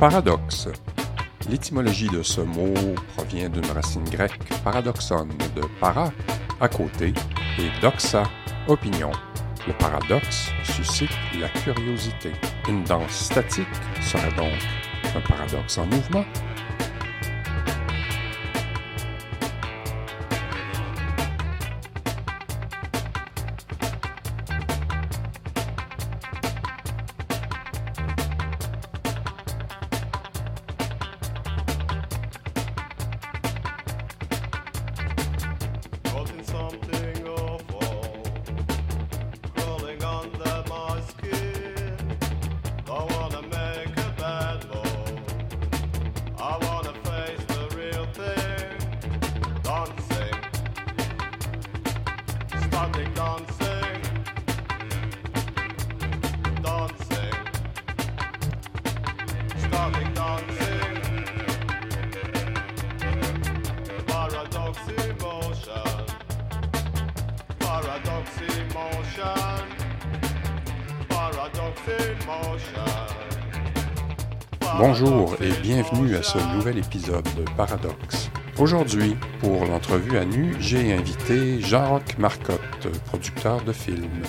Paradoxe. L'étymologie de ce mot provient d'une racine grecque paradoxon de para, à côté, et doxa, opinion. Le paradoxe suscite la curiosité. Une danse statique serait donc un paradoxe en mouvement. Nouvel épisode de Paradoxe. Aujourd'hui, pour l'entrevue à nu, j'ai invité Jean-Roch Marcotte, producteur de films.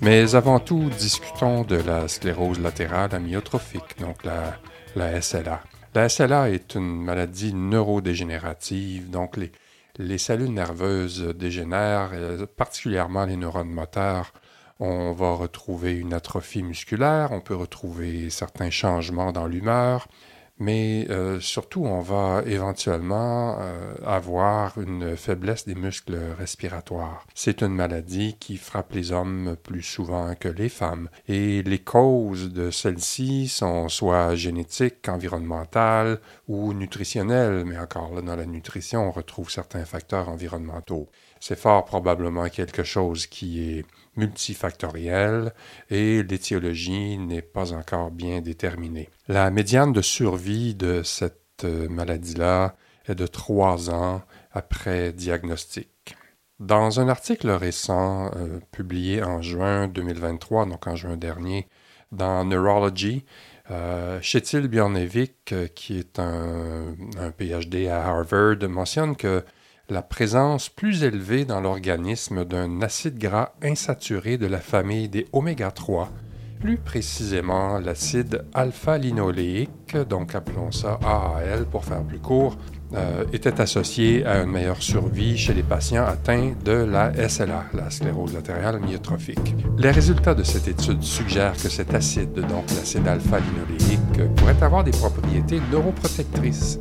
Mais avant tout, discutons de la sclérose latérale amyotrophique, donc la, la SLA. La SLA est une maladie neurodégénérative, donc les, les cellules nerveuses dégénèrent, euh, particulièrement les neurones moteurs. On va retrouver une atrophie musculaire, on peut retrouver certains changements dans l'humeur, mais euh, surtout on va éventuellement euh, avoir une faiblesse des muscles respiratoires. C'est une maladie qui frappe les hommes plus souvent que les femmes et les causes de celle-ci sont soit génétiques, environnementales ou nutritionnelles, mais encore là dans la nutrition on retrouve certains facteurs environnementaux. C'est fort probablement quelque chose qui est multifactoriel et l'étiologie n'est pas encore bien déterminée. La médiane de survie de cette euh, maladie-là est de trois ans après diagnostic. Dans un article récent euh, publié en juin 2023, donc en juin dernier, dans Neurology, euh, Chetil Bjornevik, euh, qui est un PhD à Harvard, mentionne que la présence plus élevée dans l'organisme d'un acide gras insaturé de la famille des oméga 3, plus précisément l'acide alpha-linoléique, donc appelons ça AAL pour faire plus court, euh, était associé à une meilleure survie chez les patients atteints de la SLA, la sclérose latérale amyotrophique. Les résultats de cette étude suggèrent que cet acide, donc l'acide alpha-linoléique, pourrait avoir des propriétés neuroprotectrices.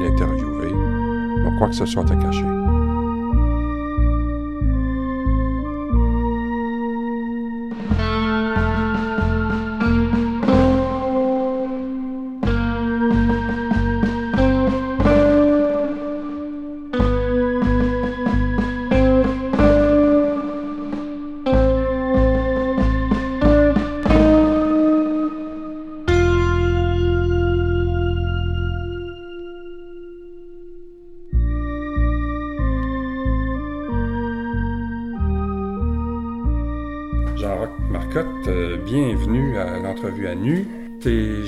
L'interviewé n'ont quoi que ce soit à cacher.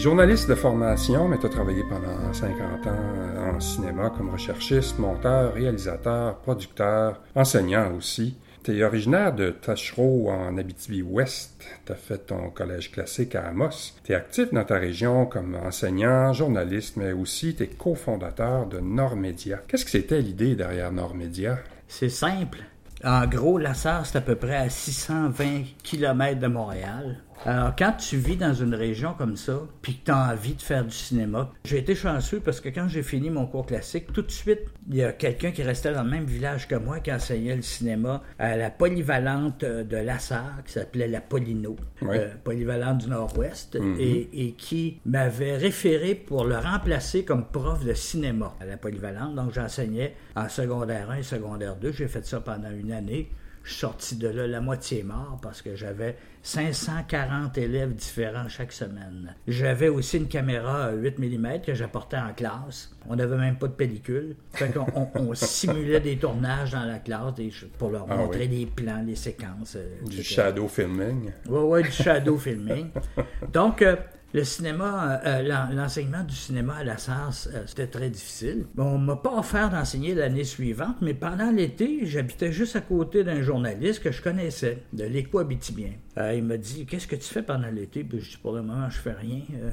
Journaliste de formation, mais tu as travaillé pendant 50 ans euh, en cinéma comme recherchiste, monteur, réalisateur, producteur, enseignant aussi. Tu es originaire de Tachereau en Abitibi-Ouest. Tu as fait ton collège classique à Amos. Tu es actif dans ta région comme enseignant, journaliste, mais aussi tu es cofondateur de Nord Média. Qu'est-ce que c'était l'idée derrière Nord Média? C'est simple. En gros, la Sarre, c'est à peu près à 620 km de Montréal. Alors, quand tu vis dans une région comme ça, puis que tu as envie de faire du cinéma, j'ai été chanceux parce que quand j'ai fini mon cours classique, tout de suite, il y a quelqu'un qui restait dans le même village que moi qui enseignait le cinéma à la polyvalente de la Sarre, qui s'appelait la Polino, Oui. euh, polyvalente du Nord-Ouest, et, et qui m'avait référé pour le remplacer comme prof de cinéma à la polyvalente. Donc, j'enseignais en secondaire 1 et secondaire 2. J'ai fait ça pendant une année. Je suis sorti de là la moitié mort parce que j'avais 540 élèves différents chaque semaine. J'avais aussi une caméra 8 mm que j'apportais en classe. On n'avait même pas de pellicule. Fait qu'on on, on simulait des tournages dans la classe des- pour leur Ah montrer oui. les plans, les séquences. euh, Du shadow filming. Oui, oui, du shadow filming. Donc, euh, le cinéma, euh, euh, l'en- l'enseignement du cinéma à la SARS, euh, c'était très difficile. On m'a pas offert d'enseigner l'année suivante, mais pendant l'été, j'habitais juste à côté d'un journaliste que je connaissais, de l'écho habitibien. Euh, il m'a dit Qu'est-ce que tu fais pendant l'été Puis Pour le moment, je fais rien. Euh,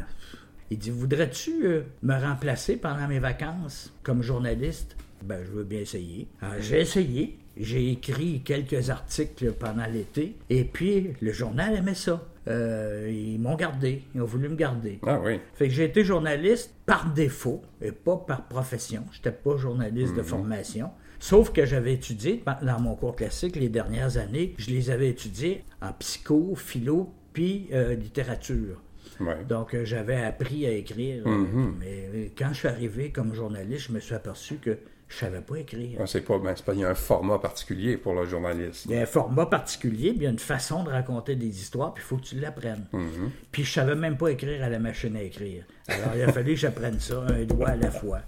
il dit Voudrais-tu euh, me remplacer pendant mes vacances comme journaliste Ben, je veux bien essayer. J'ai essayé. J'ai écrit quelques articles pendant l'été. Et puis, le journal aimait ça. Euh, ils m'ont gardé. Ils ont voulu me garder. Ah oui. Fait que j'ai été journaliste par défaut et pas par profession. J'étais pas journaliste de formation. Sauf que j'avais étudié dans mon cours classique les dernières années, je les avais étudiés en psycho, philo, puis euh, littérature. Ouais. Donc, euh, j'avais appris à écrire. euh, Mais quand je suis arrivé comme journaliste, je me suis aperçu que je savais pas écrire. Ah, c'est pas, ben, c'est pas, il y a un format particulier pour le journaliste. Il y a un format particulier, puis il y a une façon de raconter des histoires, puis il faut que tu l'apprennes. Puis je savais même pas écrire à la machine à écrire. Alors il a fallu que j'apprenne ça, un doigt à la fois.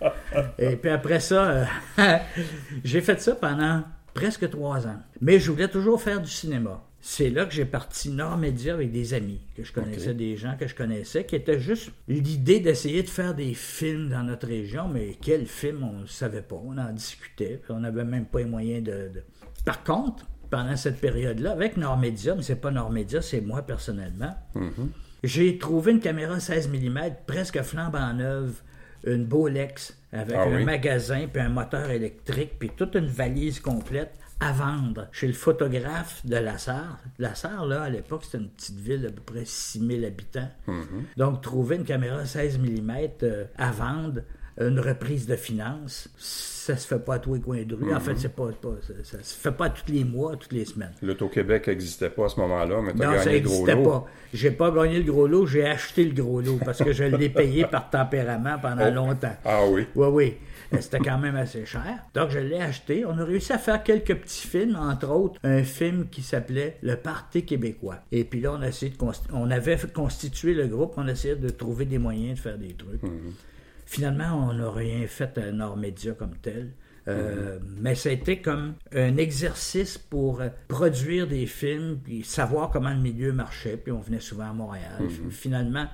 Et puis après ça, euh, j'ai fait ça pendant presque trois ans. Mais je voulais toujours faire du cinéma. C'est là que j'ai parti Nord Média avec des amis, que je connaissais, des gens que je connaissais, qui étaient juste l'idée d'essayer de faire des films dans notre région, mais quel film, on ne savait pas. On en discutait, puis on n'avait même pas les moyens de... de- Par contre, pendant cette période-là, avec Nord Média, mais c'est pas Nord Média, c'est moi personnellement, j'ai trouvé une caméra 16 mm presque flambant neuve, une Bolex avec Ah un oui? magasin, puis un moteur électrique, puis toute une valise complète à vendre chez le photographe de La Sarre. La Sarre, là, à l'époque, c'était une petite ville d'à peu près 6000 habitants. Donc, trouver une caméra 16 mm à vendre, une reprise de finances, ça se fait pas à tous les coins de rue. En fait, c'est pas, pas- ça, ça se fait pas tous les mois, toutes les semaines. L'Auto-Québec n'existait pas à ce moment-là, mais tu as Non, ça gagné le gros n'existait lot. pas. J'ai pas gagné le gros lot, j'ai acheté le gros lot parce que je l'ai payé par tempérament pendant Oh. longtemps. Ah oui. Oui, oui. Euh, C'était quand même assez cher. Donc, je l'ai acheté. On a réussi à faire quelques petits films, entre autres, un film qui s'appelait Le Parti québécois. Et puis là, on, a essayé de on avait constitué le groupe, on essayait de trouver des moyens de faire des trucs. Finalement, on n'a rien fait à Nord Média comme tel. Euh, Mais ça a été comme un exercice pour produire des films, puis savoir comment le milieu marchait. Puis on venait souvent à Montréal. Finalement,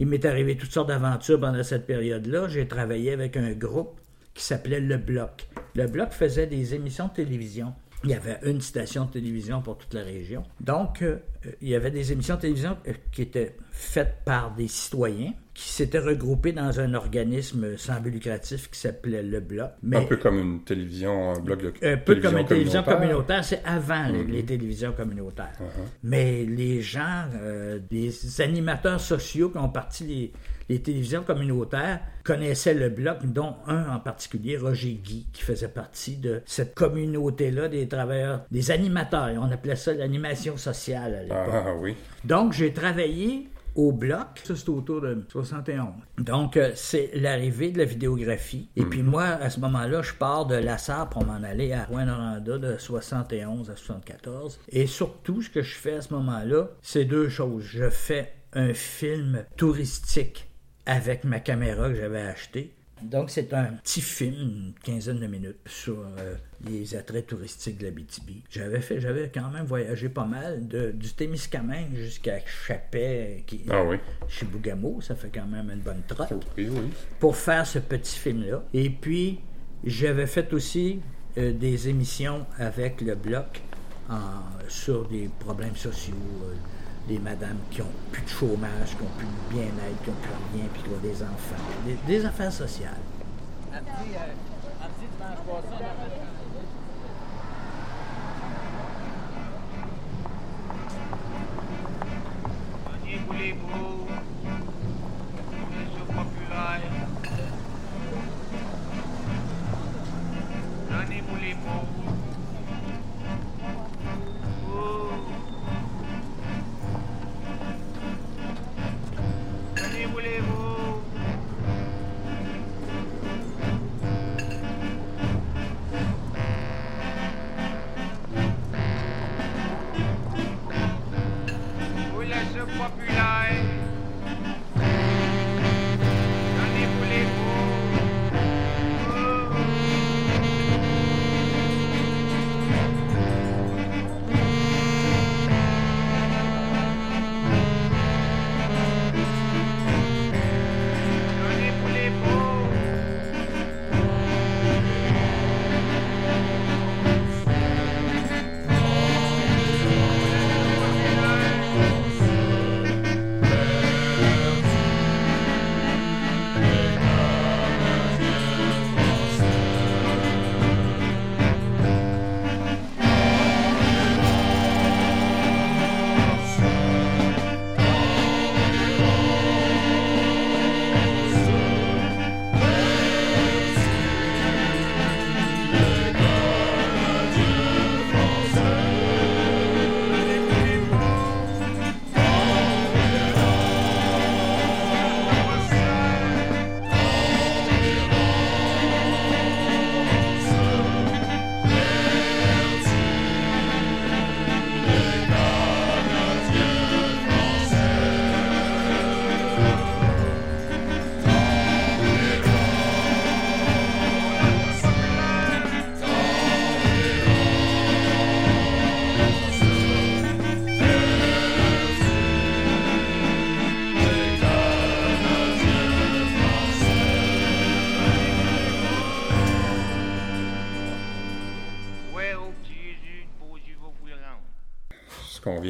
il m'est arrivé toutes sortes d'aventures pendant cette période-là. J'ai travaillé avec un groupe qui s'appelait Le Bloc. Le Bloc faisait des émissions de télévision. Il y avait une station de télévision pour toute la région. Donc, euh, euh, il y avait des émissions de télévision euh, qui étaient faites par des citoyens qui s'étaient regroupés dans un organisme sans but lucratif qui s'appelait Le Bloc. Mais Un peu comme une télévision, un bloc de un peu télévision comme une télévision communautaire. c'est avant les, Mhm. les télévisions communautaires. Uh-huh. Mais les gens, euh, des animateurs sociaux qui ont parti les, les télévisions communautaires connaissaient le bloc, dont un en particulier, Roger Guy, qui faisait partie de cette communauté-là des travailleurs, des animateurs. On appelait ça l'animation sociale à l'époque. Ah oui. Donc, j'ai travaillé au bloc. Ça, c'était autour de 71. Donc, euh, c'est l'arrivée de la vidéographie. Et puis moi, à ce moment-là, je pars de Lassar pour m'en aller à Rouen-Noranda de 71 à 74. Et surtout, ce que je fais à ce moment-là, c'est deux choses. Je fais un film touristique avec ma caméra que j'avais achetée. Donc, c'est un petit film, une quinzaine de minutes, sur euh, les attraits touristiques de la BTB. J'avais fait, j'avais quand même voyagé pas mal, de, du Témiscamingue jusqu'à Chapet, qui, Ah oui. chez Bougamo, ça fait quand même une bonne trotte, Oui, oui. pour faire ce petit film-là. Et puis, j'avais fait aussi euh, des émissions avec le Bloc en- sur des problèmes sociaux, euh, des madames qui ont plus de chômage, qui ont plus de bien-être, qui ont plus rien, puis qui ont des enfants, des, affaires sociales. Voulez-vous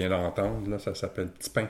D'entendre, là, ça s'appelle Petit Pain.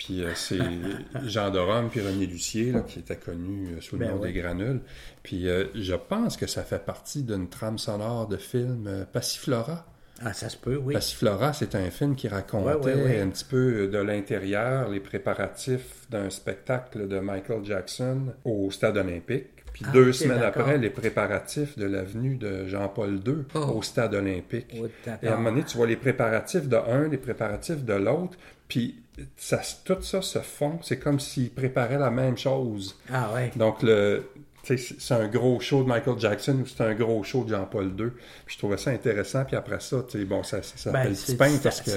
Puis euh, c'est Jean de Rome puis René Lucier, là, qui était connu euh, sous le Ben nom ouais. des Granules. Puis euh, je pense que ça fait partie d'une trame sonore de film Passiflora. Ah, ça se peut, oui. Passiflora, c'est un film qui racontait Ouais, ouais, ouais. un petit peu de l'intérieur, les préparatifs d'un spectacle de Michael Jackson au Stade olympique. Puis Ah, deux semaines après, les préparatifs de l'avenue de Jean-Paul II Oh. au Stade olympique. Oui, Et à un moment donné, tu vois les préparatifs de un, les préparatifs de l'autre, puis ça, tout ça se fond. C'est comme s'ils préparaient la même chose. Ah, ouais. Donc, le, c'est un gros show de Michael Jackson ou c'est un gros show de Jean-Paul II. Puis je trouvais ça intéressant. Puis après ça, bon, ça, ça s'appelle Ben, Petit c'est- Pain c'est- parce que...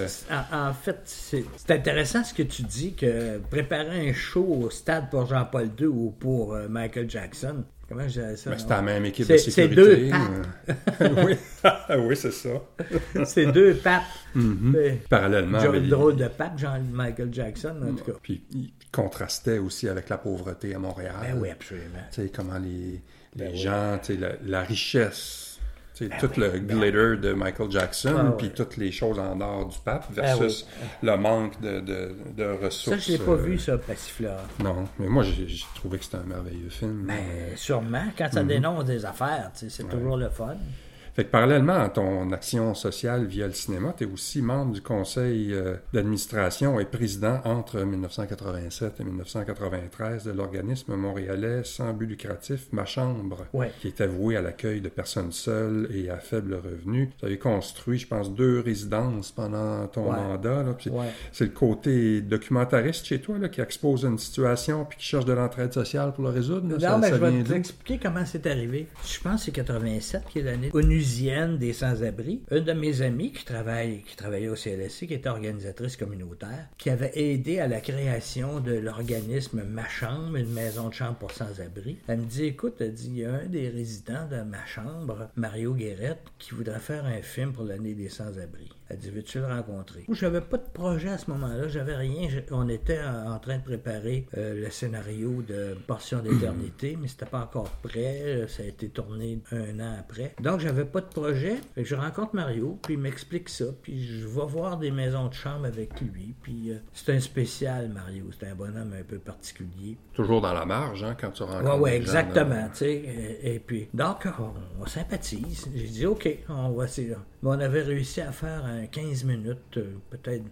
En, en fait, c'est c'est intéressant ce que tu dis que préparer un show au stade pour Jean-Paul II ou pour euh, Michael Jackson, comment je dirais ça? Ben, c'était la même équipe C'est- de c'est sécurité. deux euh, oui, oui c'est ça. C'est deux papes. Mhm. Mais- Parallèlement. John- il- drôle de pape, Jean-Michael Jackson, en tout cas. Puis il contrastait aussi avec la pauvreté à Montréal. Ben oui, absolument. Tu sais, comment les, les Ben oui. gens, tu sais, la, la richesse Sais, tout le glitter de Michael Jackson, Ah, puis toutes les choses en or du pape, Ah, versus le manque de, de, de Ça, ressources. je l'ai pas euh, vu, ça, Passiflora. Non, mais moi, j'ai trouvé que c'était un merveilleux film. Mais sûrement, quand ça dénonce des affaires, c'est toujours le fun. Fait que parallèlement à ton action sociale via le cinéma, tu es aussi membre du conseil euh, d'administration et président entre 1987 et 1993 de l'organisme montréalais sans but lucratif Ma Chambre, Ouais. qui est avoué à l'accueil de personnes seules et à faible revenu. Tu avais construit, je pense, deux résidences pendant ton Ouais. mandat. Ouais. C'est le côté documentariste chez toi là, qui expose une situation puis qui cherche de l'entraide sociale pour le résoudre. là? Non, Ça- mais ça je vais t'expliquer comment c'est arrivé. Je pense que c'est 87 qui est l'année des sans-abri. Une de mes amies qui travaille, qui travaillait au CLSC, qui était organisatrice communautaire, qui avait aidé à la création de l'organisme Ma Chambre, une maison de chambre pour sans-abri. Elle me dit, écoute, elle dit, il y a un des résidents de Ma Chambre, Mario Guérette, qui voudrait faire un film pour l'année des sans-abri. Elle dit, veux-tu le rencontrer? Moi, j'avais pas de projet à ce moment-là, j'avais rien. Je- on était en en train de préparer euh, le scénario de Portion d'éternité, mais c'était pas encore prêt. Euh, Ça a été tourné un an après. Donc, j'avais pas de projet. Je rencontre Mario, puis il m'explique ça, puis je vais voir des maisons de chambre avec lui. Puis euh, c'est un spécial, Mario. C'est un bonhomme un peu particulier. Toujours dans la marge hein, quand tu rencontres. Ouais, ouais, gens, exactement, tu sais. Et, et puis, donc, on, on sympathise. J'ai dit, OK, on va essayer. Mais on avait réussi à faire un 15 minutes, euh, peut-être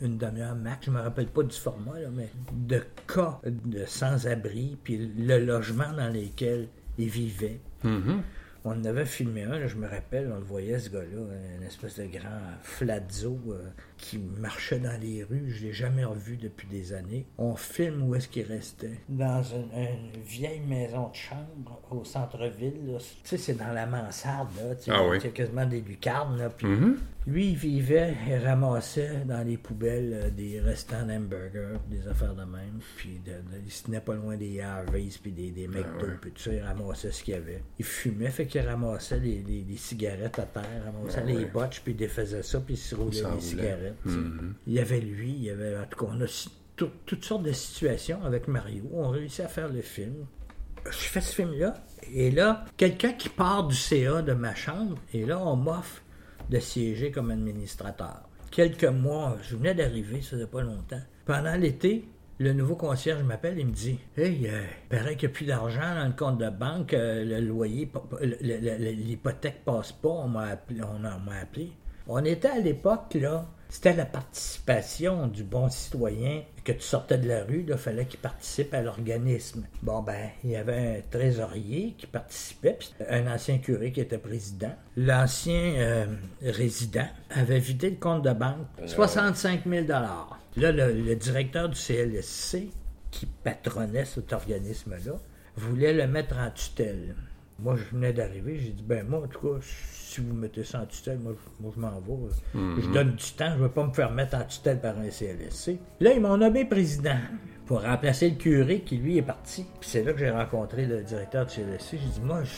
une demi-heure max, je me rappelle pas du format, là, mais de cas de sans-abri, puis le logement dans lequel ils vivaient. Mhm. On en avait filmé un, là, je me rappelle, on le voyait ce gars-là, une espèce de grand flazzo euh, qui marchait dans les rues. Je l'ai jamais revu depuis des années. On filme où est-ce qu'il restait. Dans une, une vieille maison de chambre au centre-ville. Tu sais, c'est dans la mansarde, là. Tu Ah oui. quasiment des lucarnes, là. Puis Mhm. lui, il vivait et ramassait dans les poubelles euh, des restants d'hamburgers, des affaires de même. Puis de- de- il se tenait pas loin des Harveys, puis des, des McDo, ouais. puis tout ça. Il ramassait ce qu'il y avait. Il fumait, fait qu'il ramassait les, les- les cigarettes à terre, ramassait Ah les botches, puis il défaisait ça, puis il se roulait roulait. cigarettes. Mhm. Il y avait lui, il y avait. En tout cas, on a tout- toutes sortes de situations avec Mario. On réussit à faire le film. Je fais ce film-là, et là, quelqu'un qui part du CA de ma chambre, et là, on m'offre de siéger comme administrateur. Quelques mois, je venais d'arriver, ça faisait pas longtemps. Pendant l'été, le nouveau concierge m'appelle et me dit Hey, euh, il paraît qu'il n'y a plus d'argent dans le compte de banque, euh, le loyer, l'hypothèque passe pas, on m'a appelé. On, a- on m'a appelé. On était à l'époque, là, c'était la participation du bon citoyen que tu sortais de la rue, il fallait qu'il participe à l'organisme. Bon, ben, il y avait un trésorier qui participait, puis un ancien curé qui était président. L'ancien euh, résident avait vidé le compte de banque, 65 000 Là, le, le directeur du CLSC, qui patronnait cet organisme-là, voulait le mettre en tutelle. Moi, je venais d'arriver, j'ai dit, ben moi, en tout cas, si vous mettez ça en tutelle, moi, je- moi, je m'en vais. Je donne du temps, je ne veux pas me faire mettre en tutelle par un CLSC. Là, ils m'ont nommé président pour remplacer le curé qui, lui, est parti. Puis c'est là que j'ai rencontré le directeur du CLSC. J'ai dit, moi, je,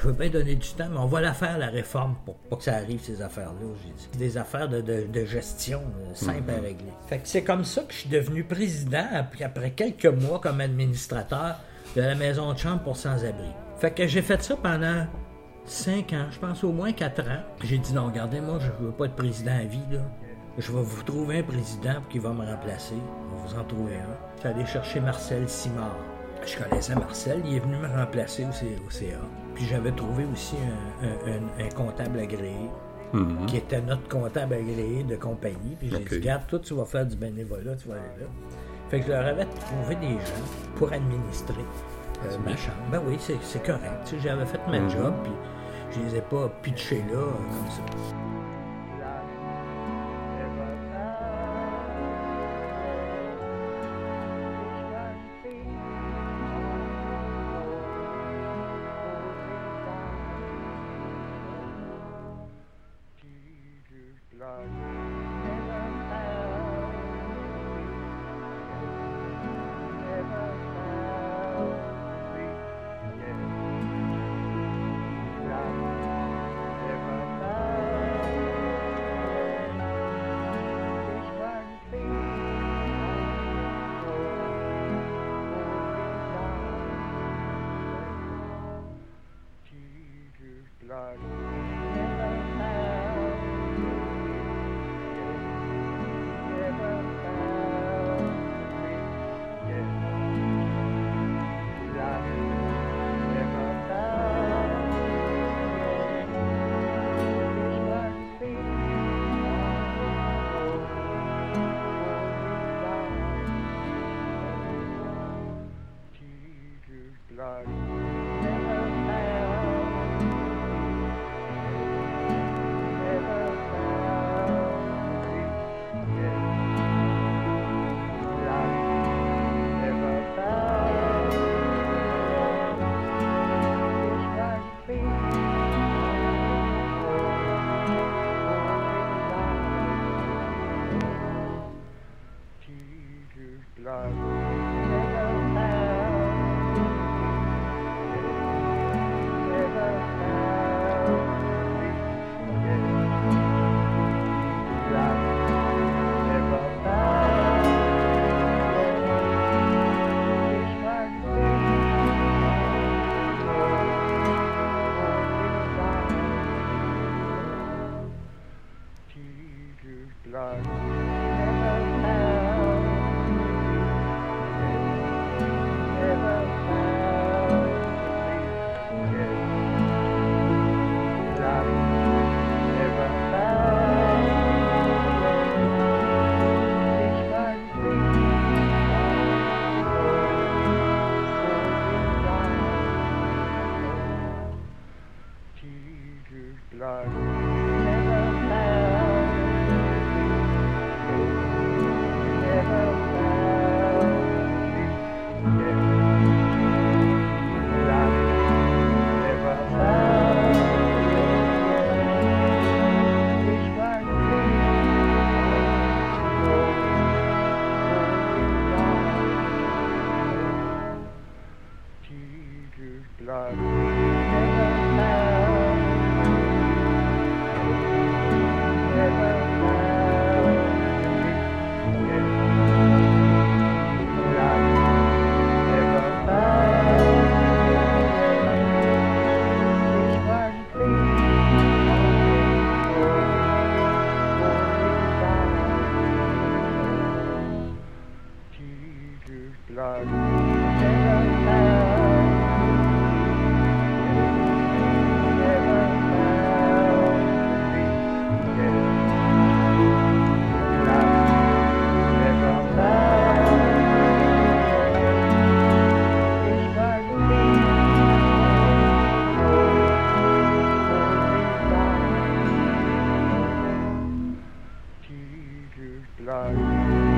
je veux bien donner du temps, mais on va la faire, la réforme, pour pas que ça arrive, ces affaires-là. J'ai des affaires de, de- de gestion euh, simples à régler. Fait que c'est comme ça que je suis devenu président, après quelques mois comme administrateur de la maison de chambre pour sans-abri. Fait que j'ai fait ça pendant cinq ans, je pense au moins quatre ans. J'ai dit non, regardez, moi, je veux pas être président à vie, là. Je vais vous trouver un président qui va me remplacer. On va vous en trouver un. Allé chercher Marcel Simard. Je connaissais Marcel, il est venu me remplacer au, CA. Puis j'avais trouvé aussi un, un- un- un comptable agréé, qui était notre comptable agréé de compagnie. Puis j'ai dit, regarde, toi, tu vas faire du bénévolat, tu vas aller là. Fait que je leur avais trouvé des gens pour administrer euh, ma chambre. Ben oui, c'est correct. J'avais fait ma job, puis je les ai pas pitchés là, euh, comme ça. Bye.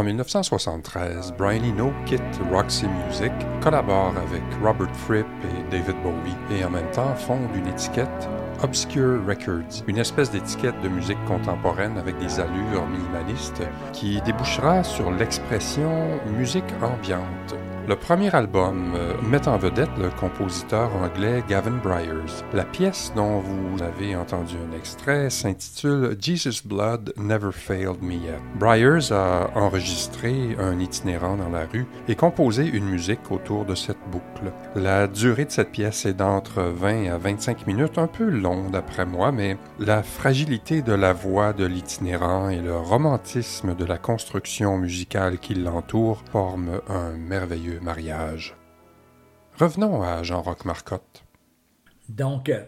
En 1973, Brian Eno quitte Roxy Music, collabore avec Robert Fripp et David Bowie et en même temps fonde une étiquette Obscure Records, une espèce d'étiquette de musique contemporaine avec des allures minimalistes qui débouchera sur l'expression musique ambiante. Le premier album euh, met en vedette le compositeur anglais Gavin Bryars. La pièce dont vous avez entendu un extrait s'intitule Jesus Blood Never Failed Me Yet. Bryars a enregistré un itinérant dans la rue et composé une musique autour de cette boucle. La durée de cette pièce est d'entre 20 à 25 minutes, un peu long d'après moi, mais la fragilité de la voix de l'itinérant et le romantisme de la construction musicale qui l'entoure forment un merveilleux mariage. Revenons à Jean-Roch Marcotte. Donc, euh,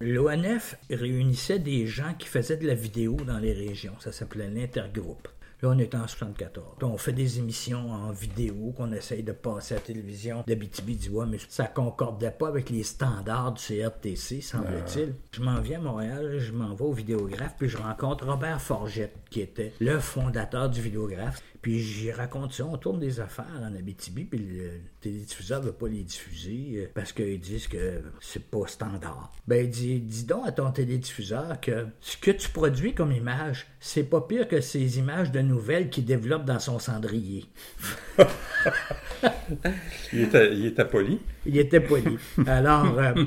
l'ONF réunissait des gens qui faisaient de la vidéo dans les régions. Ça s'appelait l'intergroupe. Là, on est en 74. On fait des émissions en vidéo qu'on essaye de passer à la télévision d'Abitibi-Diois, mais ça concordait pas avec les standards du CRTC, semble-t-il. Je m'en viens à Montréal, je m'en vais au vidéographe, puis je rencontre Robert Forgette, qui était le fondateur du vidéographe. Puis j'y raconte ça, on tourne des affaires en Abitibi, puis le télédiffuseur veut pas les diffuser euh, parce qu'ils disent que c'est pas standard. Ben, dit, dis donc à ton télédiffuseur que ce que tu produis comme image, c'est pas pire que ces images de nouvelles qu'il développe dans son cendrier. il, était, il était poli. Il était poli. Alors, euh,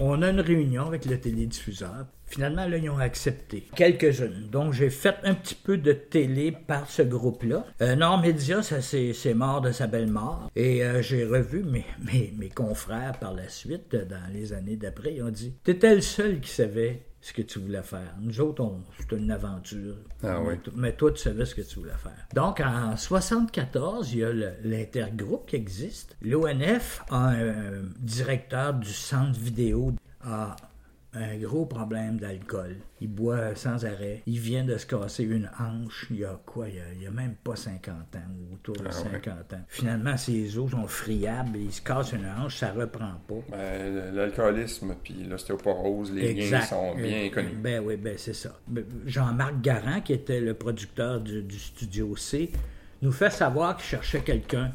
on a une réunion avec le télédiffuseur. Finalement, là, ils ont accepté. Quelques-unes. Donc, j'ai fait un petit peu de télé par ce groupe-là. Euh, Nord Média, ça c'est mort de sa belle mort. Et euh, j'ai revu mes, mes, mes, confrères par la suite, dans les années d'après. Ils ont dit T'étais le seul qui savait ce que tu voulais faire. Nous autres, c'était une aventure. Ah oui. Mais toi, tu savais ce que tu voulais faire. Donc, en 74, il y a l'intergroupe qui existe. L'ONF a un directeur du centre vidéo à un gros problème d'alcool. Il boit sans arrêt. Il vient de se casser une hanche. Il y a quoi? Il y a, même pas 50 ans, ou autour de 50 ah ans. Finalement, ses os sont friables. Il se casse une hanche, ça reprend pas. Ben, L'alcoolisme puis l'ostéoporose, les liens sont bien connus. Ben oui, ben c'est ça. Ben, Jean-Marc Garand, qui était le producteur du, studio C, nous fait savoir qu'il cherchait quelqu'un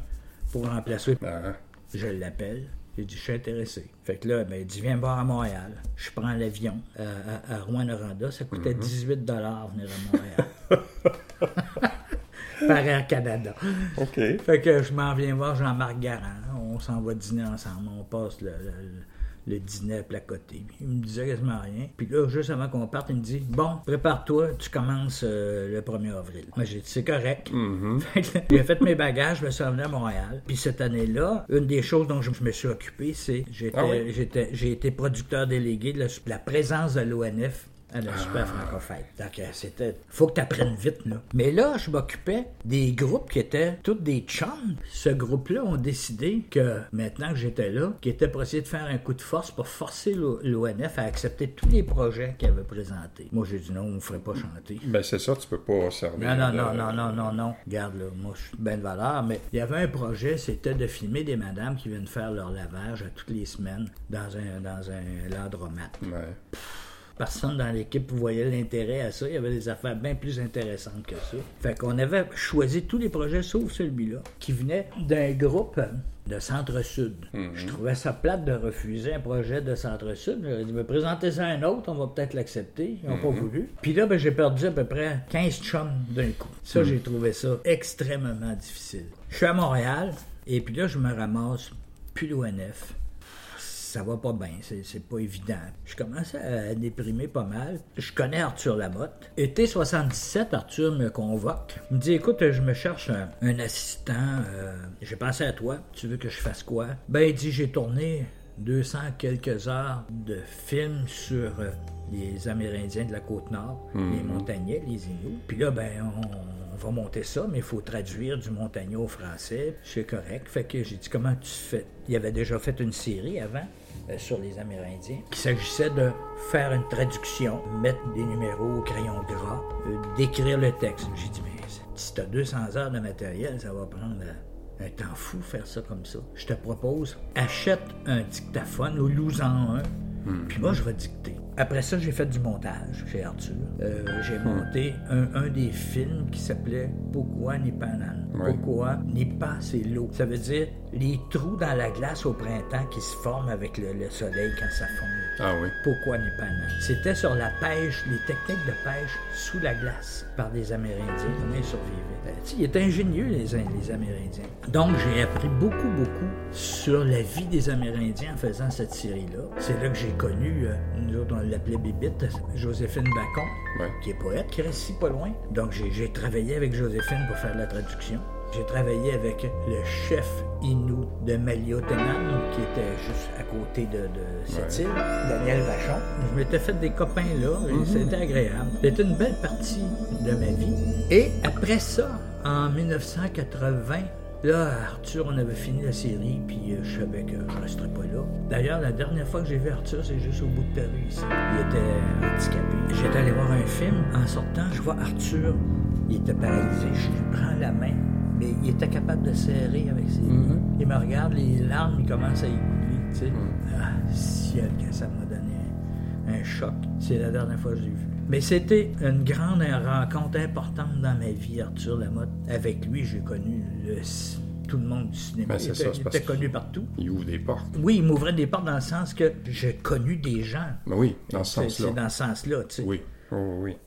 pour remplacer. Ah. Je l'appelle. J'ai dit, je suis intéressé. Fait que là, ben, il dit, viens me voir à Montréal. Je prends l'avion à, à, Rouen-Noranda. Ça coûtait 18 dollars venir à Montréal. Par Air Canada. OK. Fait que je m'en viens voir Jean-Marc Garand. On s'en va dîner ensemble. On passe le le dîner à côté. Il me disait quasiment rien. Puis là, juste avant qu'on parte, il me dit Bon, prépare-toi, tu commences euh, le 1er avril. Moi, j'ai dit C'est correct. Mm-hmm. j'ai fait mes bagages, je me suis revenu à Montréal. Puis cette année-là, une des choses dont je me suis occupé, c'est j'étais, ah j'étais, j'ai été producteur délégué de la présence de l'ONF à la super francophone. Donc, euh, c'était. Faut que tu apprennes vite, là. Mais là, je m'occupais des groupes qui étaient tous des chums. Ce groupe-là ont décidé que, maintenant que j'étais là, qu'ils étaient pour essayer de faire un coup de force pour forcer l'ONF à accepter tous les projets qu'ils avaient présentés. Moi, j'ai dit non, on ne ferait pas chanter. Ben, c'est ça, tu peux pas servir. Non, non, non, non, non, non, non. Regarde, là, moi, je suis bien de valeur, mais il y avait un projet, c'était de filmer des madames qui viennent faire leur lavage à toutes les semaines dans un, dans un landromat. Ouais personne dans l'équipe voyait l'intérêt à ça. Il y avait des affaires bien plus intéressantes que ça. Fait qu'on avait choisi tous les projets sauf celui-là, qui venait d'un groupe de Centre-Sud. Mhm. Je trouvais ça plate de refuser un projet de Centre-Sud. Je dit, me présenter ça à un autre, on va peut-être l'accepter. Ils n'ont pas Mhm. voulu. Puis là, ben, j'ai perdu à peu près 15 chums d'un coup. Ça, j'ai trouvé ça extrêmement difficile. Je suis à Montréal, et puis là, je me ramasse plus d'ONF ça va pas bien, c'est pas évident. Je commence à déprimer pas mal. Je connais Arthur Lamotte. Été 77, Arthur me convoque. Il me dit Écoute, je me cherche un, assistant. Euh, j'ai pensé à toi. Tu veux que je fasse quoi? Ben, il dit J'ai tourné 200 quelques heures de films sur euh, les Amérindiens de la côte nord, les montagnais, les Inuits. Puis là, ben, on, va monter ça, mais il faut traduire du montagnais au français. C'est correct. Fait que j'ai dit Comment tu fais? Il avait déjà fait une série avant. Euh, sur les Amérindiens, qu'il s'agissait de faire une traduction, mettre des numéros au crayon gras, euh, d'écrire le texte. J'ai dit, mais si tu as 200 heures de matériel, ça va prendre euh, un temps fou faire ça comme ça. Je te propose, achète un dictaphone ou loue-en un, puis moi, je vais dicter. Après ça, j'ai fait du montage chez Arthur. Euh, j'ai monté un, un des films qui s'appelait Pourquoi Nipanan. Pourquoi Nipa, c'est l'eau? Ça veut dire les trous dans la glace au printemps qui se forment avec le, le soleil quand ça fond. Ah oui. Pourquoi Nipanan? C'était sur la pêche, les techniques de pêche sous la glace par des Amérindiens. Comment ils survivaient? Euh, tu sais, Ils étaient ingénieux, les, In- les Amérindiens. Donc, j'ai appris beaucoup, beaucoup sur la vie des Amérindiens en faisant cette série-là. C'est là que j'ai connu, euh, nous autres, on l'appelait Bébite, Joséphine Bacon, Ouais. qui est poète, qui reste ici pas loin. Donc, j'ai- j'ai travaillé avec Joséphine pour faire la traduction. J'ai travaillé avec le chef Inou de Maliotenam, qui était juste à côté de, de cette Ouais. île, Daniel Vachon. Je m'étais fait des copains là, et c'était agréable. C'était une belle partie de ma vie. Et après ça, en 1980, Là, Arthur, on avait fini la série, puis euh, je savais que je resterais pas là. D'ailleurs, la dernière fois que j'ai vu Arthur, c'est juste au bout de Paris, ici. Il était handicapé. J'étais allé voir un film. En sortant, je vois Arthur. Il était paralysé. Je lui prends la main, mais il était capable de serrer avec ses mains. Il me regarde, les larmes, il commence à y couler, tu sais. Ah, ciel, que ça m'a donné un, un choc. C'est la dernière fois que je l'ai vu. Mais c'était une grande rencontre importante dans ma vie, Arthur Lamotte. Avec lui, j'ai connu le- tout le monde du cinéma. Ben, c'est il ça, était, c'est il était connu partout. Il ouvre des portes. Oui, il m'ouvrait des portes dans le sens que j'ai connu des gens. Ben oui, dans ce sens-là. C'est dans ce sens-là, tu sais. Oui. Oh, oui.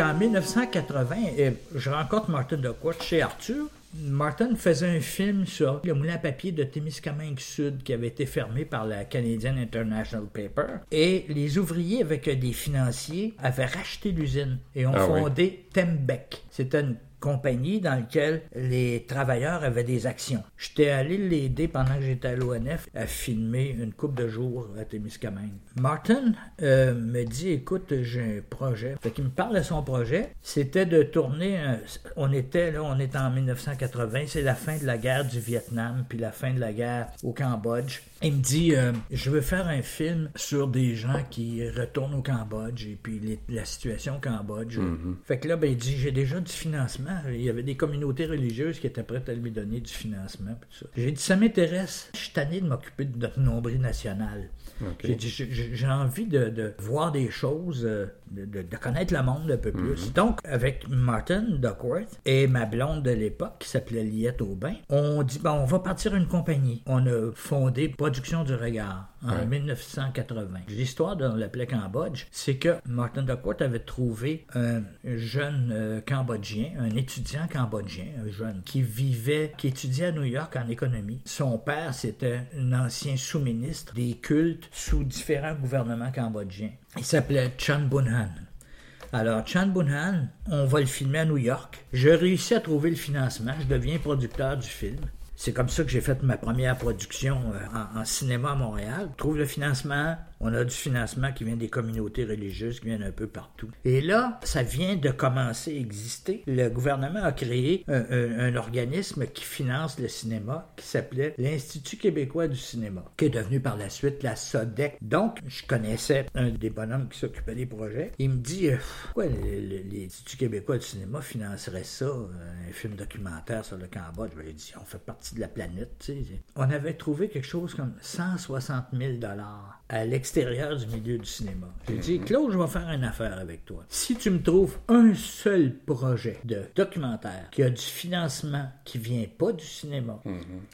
Donc, en 1980, euh, je rencontre Martin Duckworth chez Arthur. Martin faisait un film sur le moulin à papier de Témiscamingue Sud qui avait été fermé par la Canadian International Paper. Et les ouvriers, avec des financiers, avaient racheté l'usine et ont Ah oui. fondé Tembec. C'était une compagnie dans laquelle les travailleurs avaient des actions. J'étais allé l'aider pendant que j'étais à l'ONF à filmer une coupe de jours à Témiscamingue. Martin euh, me dit, écoute, j'ai un projet. Fait qu'il me parle de son projet. C'était de tourner, un- on était là, on est en 1980, c'est la fin de la guerre du Vietnam, puis la fin de la guerre au Cambodge. Il me dit, euh, je veux faire un film sur des gens qui retournent au Cambodge et puis les- la situation au Cambodge. Fait que là, ben, il dit, j'ai déjà du financement. Il y avait des communautés religieuses qui étaient prêtes à lui donner du financement. J'ai dit, ça m'intéresse. Je suis tanné de m'occuper de notre nombril national. J'ai dit, j'ai- envie de, de voir des choses, euh, de, de- de connaître le monde un peu plus. Donc, avec Martin Duckworth et ma blonde de l'époque, qui s'appelait Liette Aubin, on dit, bon, on va partir une compagnie. On a fondé Production du Regard en Ouais. 1980. L'histoire de on l'appelait Cambodge, c'est que Martin Duckworth avait trouvé un jeune euh, Cambodgien, un étudiant cambodgien, un jeune, qui vivait, qui étudiait à New York en économie. Son père, c'était un ancien sous-ministre des cultes sous différents gouvernements cambodgiens. Il s'appelait Chan Bunhan. Alors, Chan Bunhan, on va le filmer à New York. Je réussis à trouver le financement. Je deviens producteur du film. C'est comme ça que j'ai fait ma première production euh, en, cinéma à Montréal. Trouve le financement. On a du financement qui vient des communautés religieuses qui viennent un peu partout. Et là, ça vient de commencer à exister. Le gouvernement a créé un, organisme qui finance le cinéma qui s'appelait l'Institut québécois du cinéma, qui est devenu par la suite la SODEC. Donc, je connaissais un des bonhommes qui s'occupait des projets. Il me dit, euh, l'Institut québécois du cinéma financerait ça, euh, un film documentaire sur le Cambodge? Ben, il dit, on fait partie de la planète. On avait trouvé quelque chose comme 160 000 à l'extérieur du milieu du cinéma. J'ai dit, Claude, je vais faire une affaire avec toi. Si tu me trouves un seul projet de documentaire qui a du financement qui vient pas du cinéma,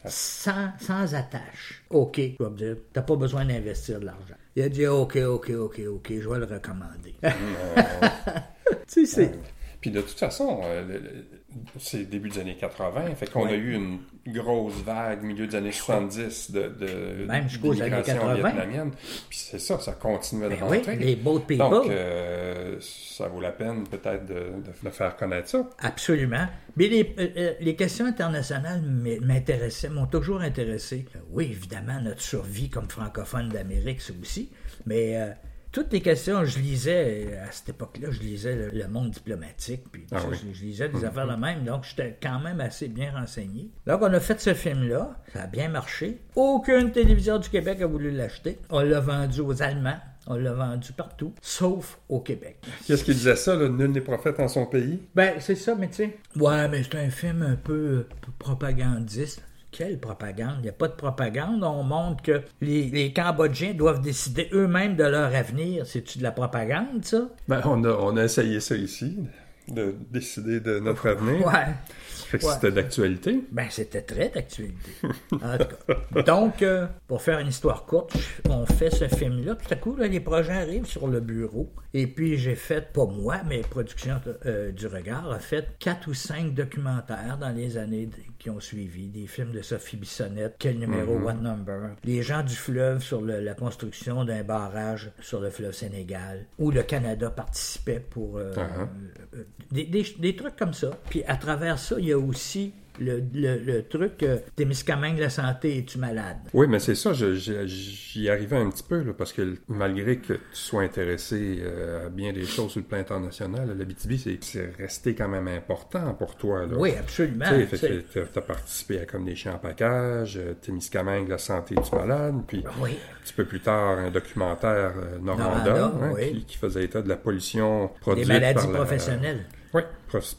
sans, sans attache, OK, je vais me dire, t'as pas besoin d'investir de l'argent. Il a dit, OK, OK, OK, OK, je vais le recommander. tu sais, c'est... Puis de toute façon, euh, c'est début des années 80, fait qu'on Ouais. a eu une grosse vague milieu des années 70 de, de Même jusqu'aux années d'immigration 80. vietnamienne. Puis c'est ça, ça continuait de Ben oui, rentrer. les boat people. Donc, euh, ça vaut la peine peut-être de, de- de faire connaître ça. Absolument. Mais les, euh, les questions internationales m'intéressaient, m'ont toujours intéressé. Oui, évidemment, notre survie comme francophone d'Amérique, c'est aussi. Mais euh, toutes les questions, je lisais, euh, à cette époque-là, je lisais le, le monde diplomatique, puis Ah ça, oui. je, je lisais des affaires de même, donc j'étais quand même assez bien renseigné. Donc, on a fait ce film-là, ça a bien marché. Aucune télévision du Québec a voulu l'acheter. On l'a vendu aux Allemands. On l'a vendu partout, sauf au Québec. Qu'est-ce qu'il disait ça, là, nul n'est prophète en son pays? Ben, c'est ça, mais tu sais. Ouais, mais c'est un film un peu euh, propagandiste. Quelle propagande? Il n'y a pas de propagande. On montre que les, les Cambodgiens doivent décider eux-mêmes de leur avenir. C'est-tu de la propagande, ça? Ben, on a, on a essayé ça ici, de décider de notre avenir. Ouais. Fait que Ouais. c'était d'actualité. Ben, c'était très d'actualité. En tout cas. Donc, euh, pour faire une histoire courte, on fait ce film-là. Tout à coup, là, les projets arrivent sur le bureau. Et puis, j'ai fait, pas moi, mais Production euh, du Regard a fait quatre ou cinq documentaires dans les années qui ont suivi. Des films de Sophie Bissonnette, Quel numéro, What Number. Les gens du fleuve sur le- la construction d'un barrage sur le fleuve Sénégal, où le Canada participait pour euh, euh, des, des- des trucs comme ça. Puis à travers ça, il y a aussi le, le- le truc euh, Témiscamingue, la santé, es-tu malade? Oui, mais c'est ça, j'y arrivais un petit peu, là, parce que malgré que tu sois intéressé euh, à bien des choses sur le plan international, l'Abitibi, c'est c'est resté quand même important pour toi. Là. Oui, absolument. Tu t'as participé à comme des champs à package, euh, Témiscamingue, la santé du malade, puis Oui. un petit peu plus tard, un documentaire euh, Noranda, hein, oui. qui, qui faisait état de la pollution Des produite maladies par la- professionnelles. Oui,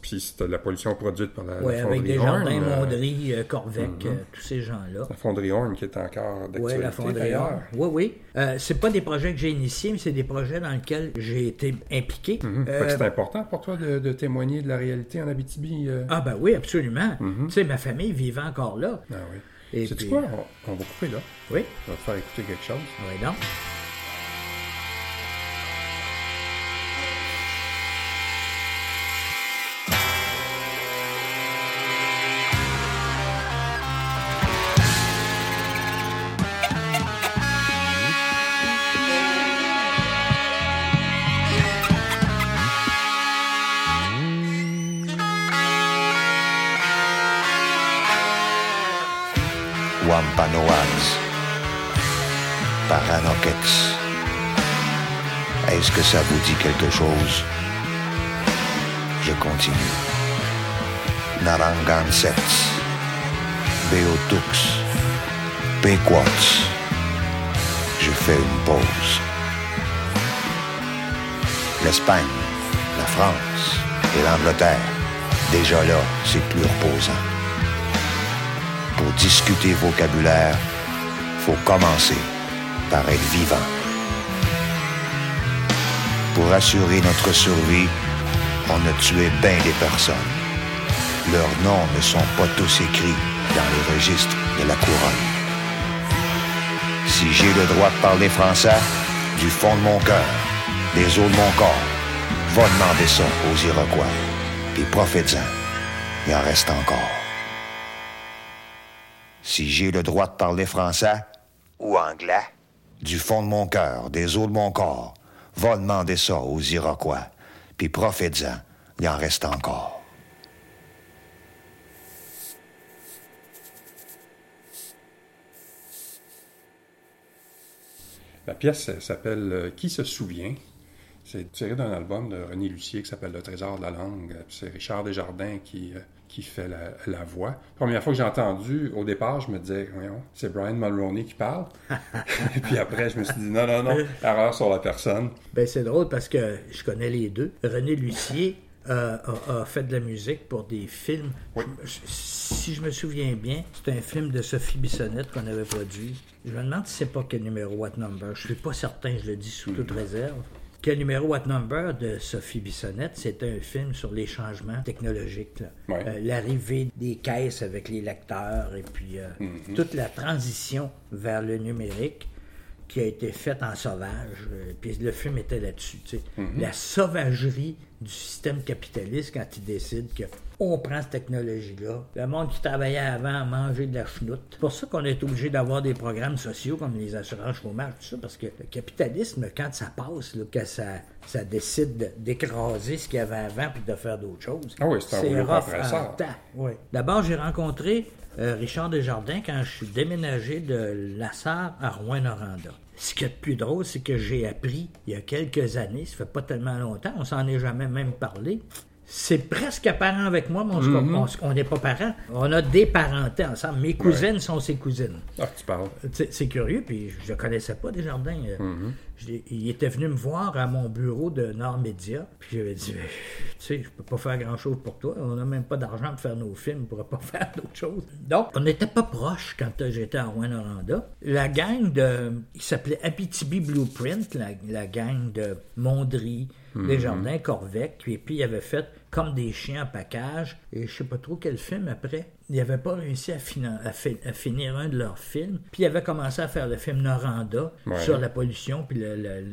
puis c'était la pollution produite par la, Oui, la avec fonderie des Horn, jardins, euh, Mondry, euh, Corvec, euh, tous ces gens-là. la fonderie Horn qui est encore d'actualité. Oui, la fonderie. Horn. Oui, oui. Euh, c'est pas des projets que j'ai initiés, mais c'est des projets dans lesquels j'ai été impliqué. Mhm. Fait Euh, c'est important pour toi de, de témoigner de la réalité en Abitibi. ah ben oui, absolument. Tu sais, ma famille vivait encore là. Ah oui. Et Sais-tu puis- quoi? On, on va couper là. Oui, On va te faire écouter quelque chose. oui donc. Paranokets. Est-ce que ça vous dit quelque chose? Je continue. Narragansets, Beotux, Pequots. Je fais une pause. L'Espagne, la France et l'Angleterre, déjà là, c'est plus reposant. Discuter vocabulaire, faut commencer par être vivant. Pour assurer notre survie, on a tué bien des personnes. Leurs noms ne sont pas tous écrits dans les registres de la couronne. Si j'ai le droit de parler français, du fond de mon cœur, des os de mon corps, va demander ça aux Iroquois. Puis profites-en, il en reste encore. Si j'ai le droit de parler français ou anglais, du fond de mon cœur, des os de mon corps, va demander ça aux Iroquois. Puis profites-en, il en reste encore. La pièce elle s'appelle euh, Qui se souvient? C'est tiré d'un album de René Lucier qui s'appelle Le Trésor de la langue. C'est Richard Desjardins qui, euh, qui fait la, la voix. Première fois que j'ai entendu, au départ, je me disais, voyons, c'est Brian Mulroney qui parle. Et puis après, je me suis dit, non, non, non, erreur sur la personne. Ben, c'est drôle parce que je connais les deux. René Lucier euh, a, a fait de la musique pour des films. Oui. Je- si je me souviens bien, c'est un film de Sophie Bissonnette qu'on avait produit. Je me demande si c'est pas quel numéro What Number. Je suis pas certain, je le dis sous toute réserve. Quel numéro What Number de Sophie Bissonnette, c'était un film sur les changements technologiques. Ouais. Euh, L'arrivée des caisses avec les lecteurs et puis euh, toute la transition vers le numérique qui a été faite en sauvage. euh, Puis le film était là-dessus. sais. La sauvagerie du système capitaliste quand il décide que on prend cette technologie-là. Le monde qui travaillait avant a mangé de la chenoute. C'est pour ça qu'on est obligé d'avoir des programmes sociaux comme les assurances chômage, tout ça, parce que le capitalisme, quand ça passe, là, que ça, ça décide de- d'écraser ce qu'il y avait avant puis de faire d'autres choses. Ah oui, c'est un rough en temps. Oui. D'abord, j'ai rencontré euh, Richard Desjardins quand je suis déménagé de Lassar à Rouen-Noranda. Ce qui est le plus drôle, c'est que j'ai appris il y a quelques années, ça fait pas tellement longtemps, on s'en est jamais même parlé. C'est presque parent avec moi, mais on se- on se- on n'est pas parents. On a des parentés ensemble. Mes cousines sont ses cousines. Ah, tu parles. C'est curieux, puis je ne connaissais pas Desjardins. Euh, Mm-hmm. je l'ai- il était venu me voir à mon bureau de Nord Média, puis j'avais dit, Ben, tu sais, je peux pas faire grand-chose pour toi, on n'a même pas d'argent pour faire nos films, on pourra pas faire d'autres choses. Donc, on n'était pas proches quand euh, j'étais à Rouen-Noranda. La gang de, il s'appelait Abitibi Blueprint, la, la gang de Mondry, Desjardins, Corvette, et puis il avait fait comme des chiens en package, et je sais pas trop quel film après. Il n'avait pas réussi à, fina- à fi- à finir un de leurs films, puis il avait commencé à faire le film Noranda Ouais. sur la pollution, puis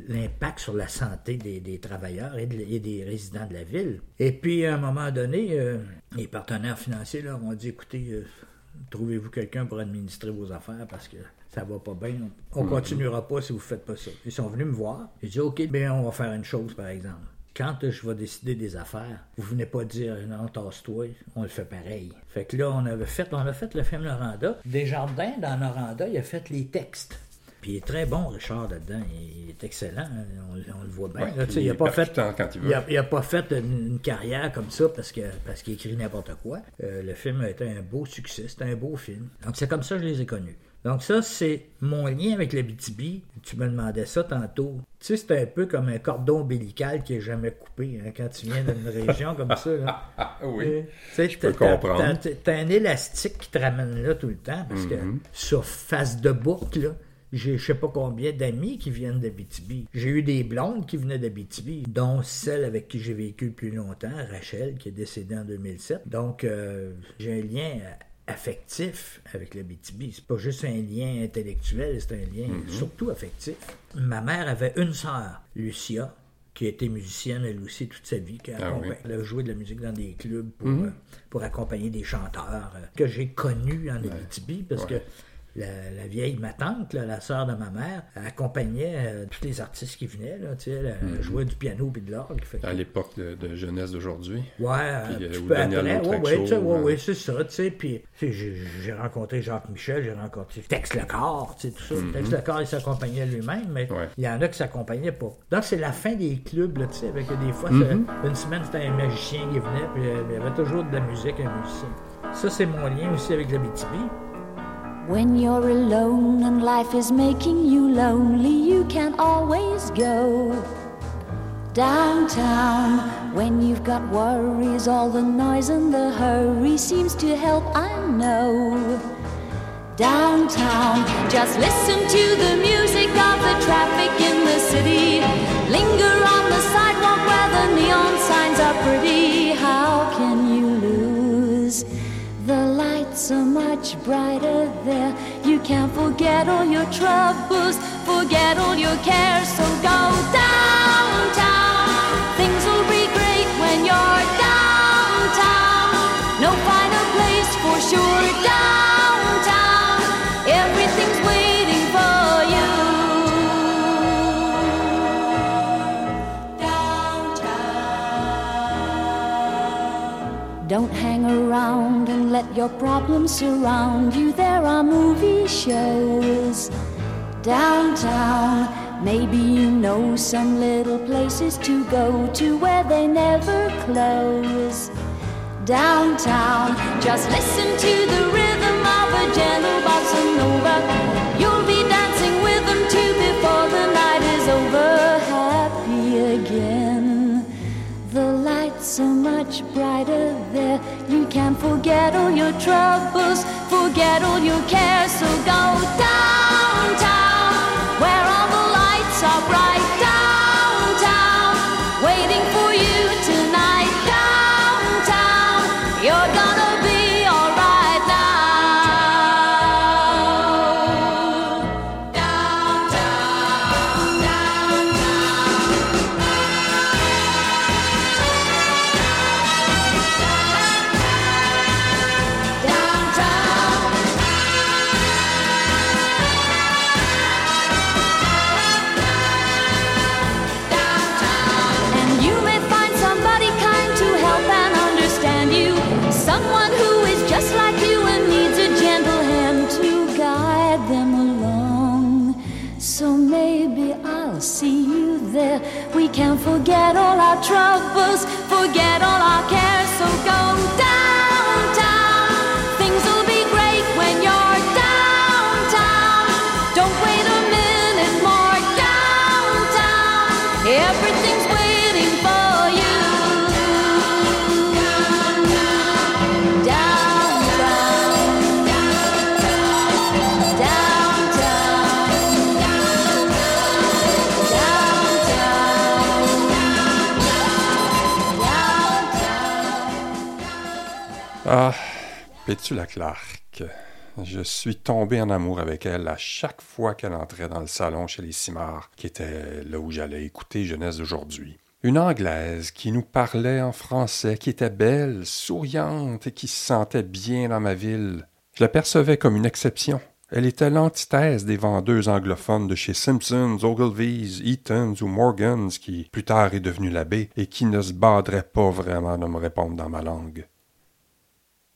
l'impact sur la santé des, des travailleurs et, de- et des résidents de la ville. Et puis, à un moment donné, euh, les partenaires financiers leur ont dit, écoutez, euh, trouvez-vous quelqu'un pour administrer vos affaires parce que ça va pas bien. On continuera pas si vous faites pas ça. Ils sont venus me voir. J'ai dit, OK, bien, on va faire une chose, par exemple. Quand je vais décider des affaires, vous venez pas dire non, tasse-toi, on le fait pareil. Fait que là, on avait fait, on a fait le film Noranda. Desjardins, dans Noranda, il a fait les textes. Puis il est très bon, Richard, là-dedans. Il est excellent. hein. On, on le voit bien. Ouais, là. Il il a est pas fait. quand il veut. il a- il a pas fait une, une carrière comme ça parce que parce qu'il écrit n'importe quoi. Euh, le film a été un beau succès, c'était un beau film. Donc c'est comme ça que je les ai connus. Donc ça, c'est mon lien avec la BTB. Tu me demandais ça tantôt. Tu sais, c'est un peu comme un cordon ombilical qui est jamais coupé hein, quand tu viens d'une région comme ça. là. Ah, oui. Euh, tu Je peux comprendre. t'as- un élastique qui te ramène là tout le temps parce que Mhm. sur face de boucle, là, j'ai je sais pas combien d'amis qui viennent d'Abitibi. J'ai eu des blondes qui venaient d'Abitibi, dont celle avec qui j'ai vécu le plus longtemps, Rachel, qui est décédée en 2007. Donc, euh, j'ai un lien affectif avec l'Abitibi. C'est pas juste un lien intellectuel, c'est un lien surtout affectif. Ma mère avait une sœur, Lucia, qui a été musicienne elle aussi toute sa vie, qui a, Ah oui. elle a joué de la musique dans des clubs pour, euh, pour accompagner des chanteurs euh, que j'ai connus en Abitibi, parce Ouais. que la, la vieille, ma tante, là, la sœur de ma mère, accompagnait euh, tous les artistes qui venaient, là, tu sais, Mhm. du piano puis de l'orgue. que- À l'époque de, de jeunesse d'aujourd'hui. Ouais, Puis, euh, peu après. Ouais, ouais, sais, ouais, hein. ouais, c'est ça, tu sais. Puis, j'ai rencontré Jacques Michel, j'ai rencontré Tex Lecor, tu sais, tout ça. Tex Lecor, il s'accompagnait lui-même, mais Mhm. Ouais. il y en a qui s'accompagnaient pas. Donc, c'est la fin des clubs, là, tu sais, avec des fois, Mhm. une semaine, c'était un magicien qui venait, puis euh, il y avait toujours de la musique, un musicien. Ça, c'est mon lien aussi avec la BTB. When you're alone and life is making you lonely, you can always go downtown. When you've got worries, all the noise and the hurry seems to help, I know. Downtown, just listen to the music of the traffic in the city. Linger on the sidewalk where the neon signs are pretty. How can you lose? The are much brighter there. You can't forget all your troubles, forget all your cares. So go downtown. Things will be great when you're downtown. No finer let your problems surround you. There are movie shows downtown. Maybe you know some little places to go to where they never close. Downtown, just listen to the rhythm of a gentle bossa nova. You'll are much brighter there. You can forget all your troubles, forget all your cares. So go downtown, Je suis tombé en amour avec elle à chaque fois qu'elle entrait dans le salon chez les Cimards, qui était là où j'allais écouter Jeunesse d'aujourd'hui. Une Anglaise qui nous parlait en français, qui était belle, souriante et qui se sentait bien dans ma ville. Je la percevais comme une exception. Elle était l'antithèse des vendeuses anglophones de chez Simpsons, Ogilvy's, Eaton's ou Morgan's, qui plus tard est devenue l'abbé et qui ne se badrait pas vraiment de me répondre dans ma langue.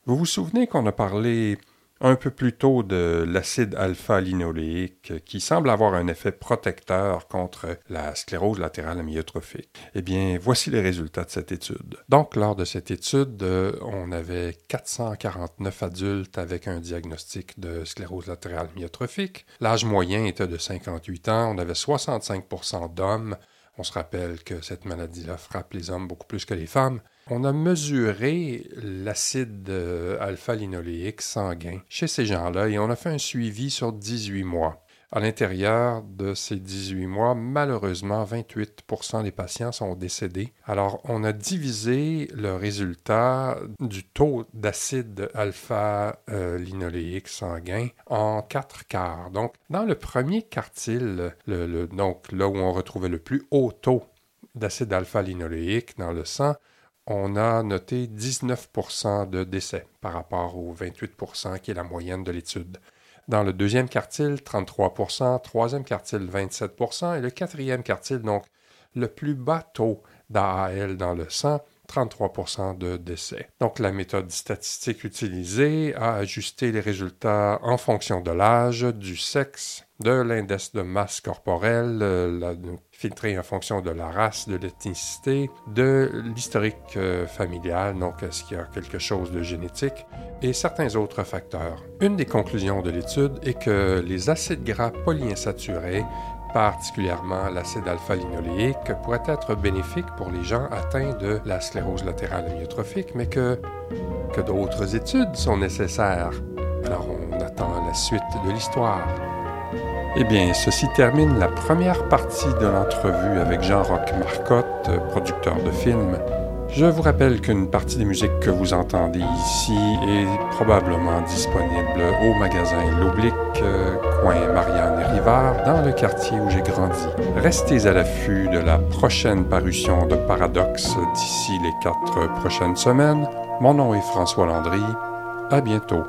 Vous vous souvenez qu'on a parlé un peu plus tôt de l'acide alpha-linoléique qui semble avoir un effet protecteur contre la sclérose latérale amyotrophique? Eh bien, voici les résultats de cette étude. Donc, lors de cette étude, euh, on avait 449 adultes avec un diagnostic de sclérose latérale amyotrophique. L'âge moyen était de 58 ans. On avait 65% d'hommes. On se rappelle que cette maladie-là frappe les hommes beaucoup plus que les femmes. On a mesuré l'acide euh, alpha-linoléique sanguin chez ces gens-là et on a fait un suivi sur 18 mois. À l'intérieur de ces 18 mois, malheureusement, 28% des patients sont décédés. Alors, on a divisé le résultat du taux d'acide alpha-linoléique sanguin en quatre quarts. Donc, dans le premier quartile, le- le- donc là où on retrouvait le plus haut taux d'acide alpha-linoléique dans le sang, on a noté 19% de décès par rapport aux 28% qui est la moyenne de l'étude. Dans le deuxième quartile, 33% troisième quartile, 27% et le quatrième quartile, donc le plus bas taux d'AAL dans le sang, 33 de décès. Donc la méthode statistique utilisée a ajusté les résultats en fonction de l'âge, du sexe, de l'index de masse corporelle, euh, filtré en fonction de la race, de l'ethnicité, de l'historique euh, familial, donc est-ce qu'il y a quelque chose de génétique, et certains autres facteurs. Une des conclusions de l'étude est que les acides gras polyinsaturés particulièrement l'acide alpha-linoléique, pourrait être bénéfique pour les gens atteints de la sclérose latérale amyotrophique, mais que, que d'autres études sont nécessaires. Alors on attend la suite de l'histoire. Eh bien, ceci termine la première partie de l'entrevue avec Jean-Roch Marcotte, producteur de films. Je vous rappelle qu'une partie des musiques que vous entendez ici est probablement disponible au magasin L'Oblique, euh, coin Marianne Rivard, dans le quartier où j'ai grandi. Restez à l'affût de la prochaine parution de Paradoxe d'ici les quatre prochaines semaines. Mon nom est François Landry. À bientôt.